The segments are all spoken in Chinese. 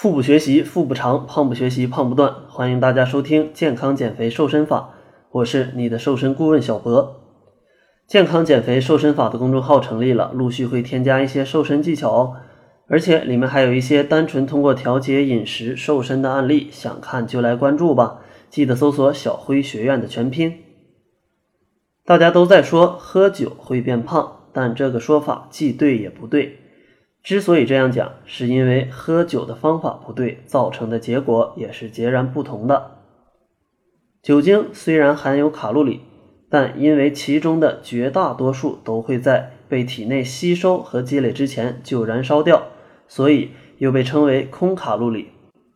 腹部学习腹部长，胖不学习胖不断。欢迎大家收听健康减肥瘦身法，我是你的瘦身顾问小博。健康减肥瘦身法的公众号成立了，陆续会添加一些瘦身技巧哦，而且里面还有一些单纯通过调节饮食瘦身的案例，想看就来关注吧。记得搜索“小辉学院”的全拼。大家都在说喝酒会变胖，但这个说法既对也不对。之所以这样讲，是因为喝酒的方法不对，造成的结果也是截然不同的。酒精虽然含有卡路里，但因为其中的绝大多数都会在被体内吸收和积累之前就燃烧掉，所以又被称为空卡路里。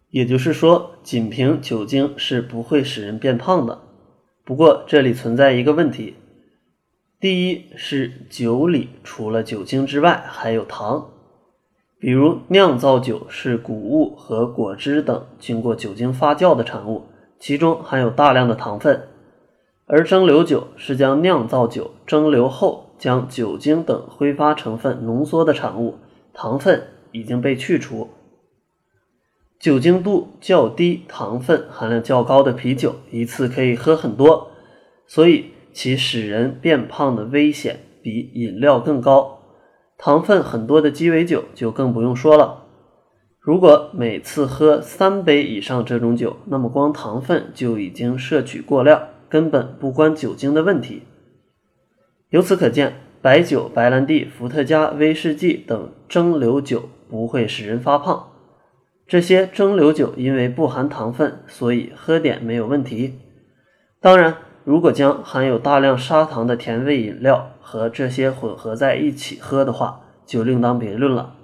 也就是说，仅凭酒精是不会使人变胖的。不过这里存在一个问题：第一是酒里除了酒精之外还有糖。比如酿造酒是谷物和果汁等经过酒精发酵的产物，其中含有大量的糖分；而蒸馏酒是将酿造酒蒸馏后将酒精等挥发成分浓缩的产物，糖分已经被去除。酒精度较低、糖分含量较高的啤酒，一次可以喝很多，所以其使人变胖的危险比饮料更高。糖分很多的鸡尾酒就更不用说了。如果每次喝三杯以上这种酒，那么光糖分就已经摄取过量，根本不关酒精的问题。由此可见，白酒、白兰地、伏特加、威士忌等蒸馏酒不会使人发胖。这些蒸馏酒因为不含糖分，所以喝点没有问题。当然。如果将含有大量砂糖的甜味饮料和这些混合在一起喝的话，就另当别论了。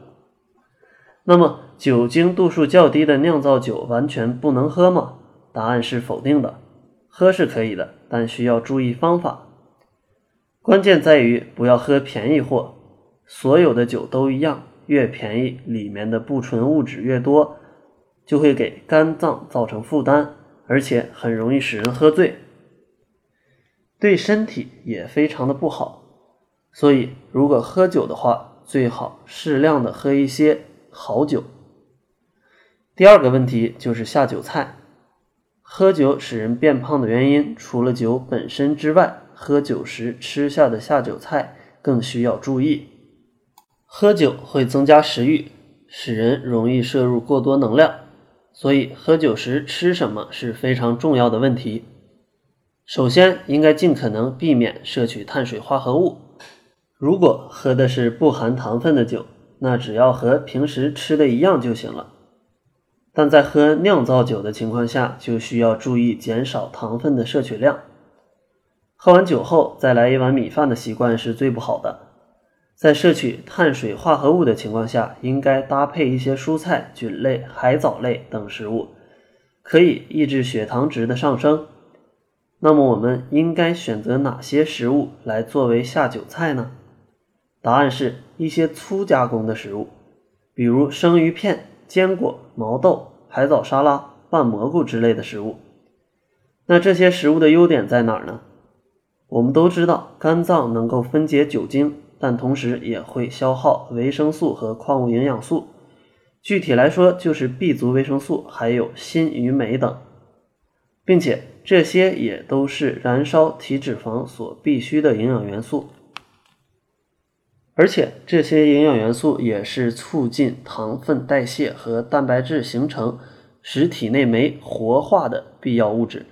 那么，酒精度数较低的酿造酒完全不能喝吗？答案是否定的。喝是可以的，但需要注意方法。关键在于不要喝便宜货。所有的酒都一样，越便宜，里面的不纯物质越多，就会给肝脏造成负担，而且很容易使人喝醉。对身体也非常的不好，所以如果喝酒的话，最好适量的喝一些好酒。第二个问题就是下酒菜，喝酒使人变胖的原因，除了酒本身之外，喝酒时吃下的下酒菜更需要注意。喝酒会增加食欲，使人容易摄入过多能量，所以喝酒时吃什么是非常重要的问题。首先，应该尽可能避免摄取碳水化合物。如果喝的是不含糖分的酒，那只要和平时吃的一样就行了。但在喝酿造酒的情况下，就需要注意减少糖分的摄取量。喝完酒后再来一碗米饭的习惯是最不好的。在摄取碳水化合物的情况下，应该搭配一些蔬菜、菌类、海藻类等食物，可以抑制血糖值的上升。那么我们应该选择哪些食物来作为下酒菜呢？答案是一些粗加工的食物，比如生鱼片、坚果、毛豆、海藻沙拉、拌蘑菇之类的食物。那这些食物的优点在哪儿呢？我们都知道，肝脏能够分解酒精，但同时也会消耗维生素和矿物营养素。具体来说，就是 B 族维生素，还有锌与镁等。并且这些也都是燃烧体脂肪所必需的营养元素，而且这些营养元素也是促进糖分代谢和蛋白质形成、使体内酶活化的必要物质。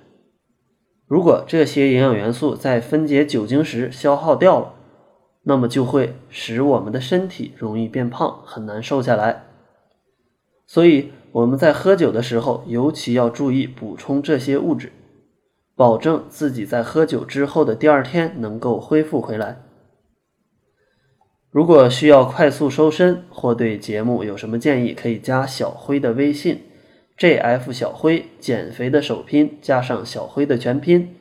如果这些营养元素在分解酒精时消耗掉了，那么就会使我们的身体容易变胖，很难瘦下来。所以。我们在喝酒的时候，尤其要注意补充这些物质，保证自己在喝酒之后的第二天能够恢复回来。如果需要快速瘦身或对节目有什么建议，可以加小辉的微信：jf 小辉，减肥的首拼加上小辉的全拼。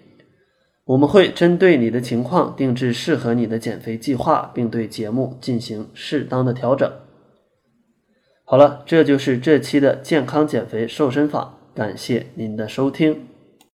我们会针对你的情况定制适合你的减肥计划，并对节目进行适当的调整。好了，这就是这期的健康减肥瘦身法，感谢您的收听。